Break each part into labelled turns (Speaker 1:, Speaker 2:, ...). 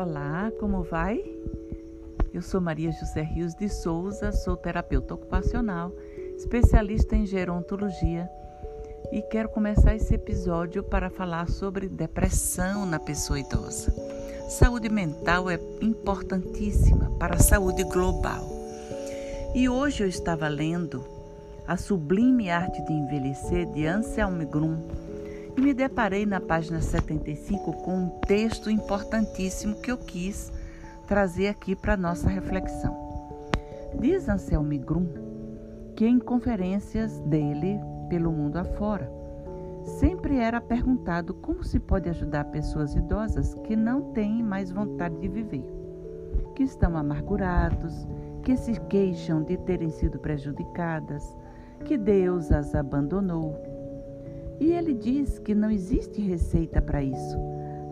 Speaker 1: Olá, como vai? Eu sou Maria José Rios de Souza, sou terapeuta ocupacional, especialista em gerontologia e quero começar esse episódio para falar sobre depressão na pessoa idosa. Saúde mental é importantíssima para a saúde global. E hoje eu estava lendo A Sublime Arte de Envelhecer de Anselm Grum e me deparei na página 75 com um texto importantíssimo que eu quis trazer aqui para nossa reflexão. Diz Anselmo Grum que em conferências dele pelo mundo afora, sempre era perguntado como se pode ajudar pessoas idosas que não têm mais vontade de viver, que estão amargurados, que se queixam de terem sido prejudicadas, que Deus as abandonou e ele diz que não existe receita para isso.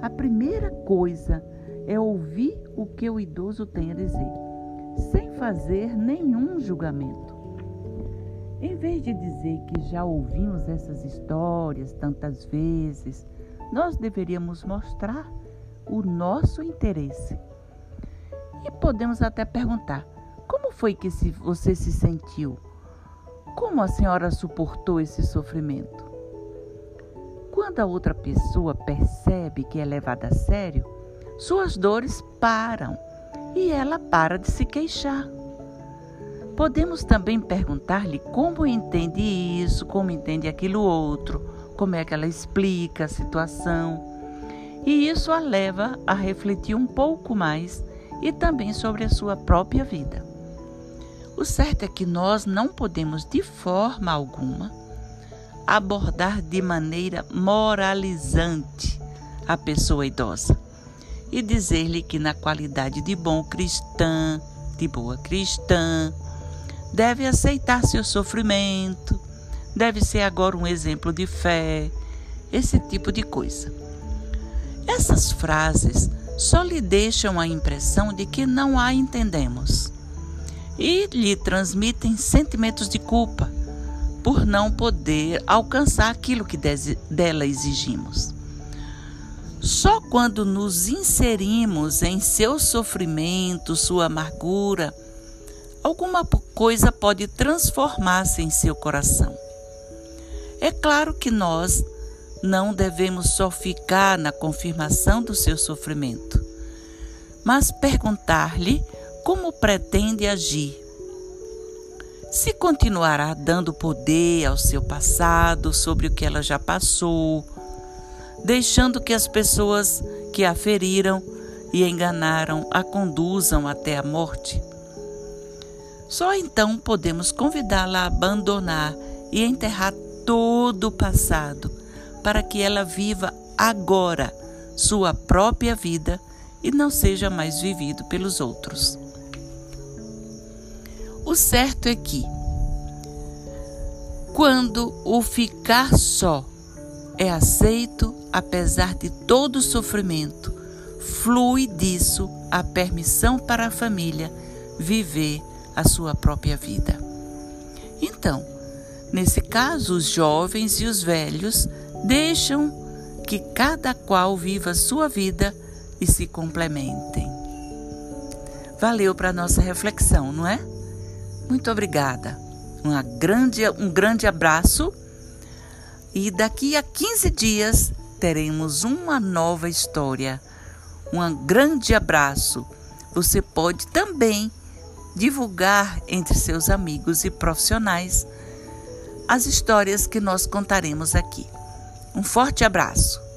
Speaker 1: A primeira coisa é ouvir o que o idoso tem a dizer, sem fazer nenhum julgamento. Em vez de dizer que já ouvimos essas histórias tantas vezes, nós deveríamos mostrar o nosso interesse. E podemos até perguntar: como foi que você se sentiu? Como a senhora suportou esse sofrimento? Quando a outra pessoa percebe que é levada a sério, suas dores param e ela para de se queixar. Podemos também perguntar-lhe como entende isso, como entende aquilo outro, como é que ela explica a situação. E isso a leva a refletir um pouco mais e também sobre a sua própria vida. O certo é que nós não podemos, de forma alguma, abordar de maneira moralizante a pessoa idosa e dizer-lhe que, na qualidade de bom cristã, de boa cristã, deve aceitar seu sofrimento, deve ser agora um exemplo de fé, esse tipo de coisa. Essas frases só lhe deixam a impressão de que não a entendemos e lhe transmitem sentimentos de culpa por não poder alcançar aquilo que dela exigimos. Só quando nos inserimos em seu sofrimento, sua amargura, alguma coisa pode transformar-se em seu coração. É claro que nós não devemos só ficar na confirmação do seu sofrimento, mas perguntar-lhe como pretende agir se continuará dando poder ao seu passado sobre o que ela já passou, deixando que as pessoas que a feriram e enganaram a conduzam até a morte. Só então podemos convidá-la a abandonar e enterrar todo o passado, para que ela viva agora sua própria vida e não seja mais vivido pelos outros. O certo é que, quando o ficar só é aceito, apesar de todo o sofrimento, flui disso a permissão para a família viver a sua própria vida. Então, nesse caso, os jovens e os velhos deixam que cada qual viva a sua vida e se complementem. Valeu para nossa reflexão, não é? Muito obrigada. Uma grande, um grande abraço. E daqui a 15 dias teremos uma nova história. Um grande abraço. Você pode também divulgar entre seus amigos e profissionais as histórias que nós contaremos aqui. Um forte abraço.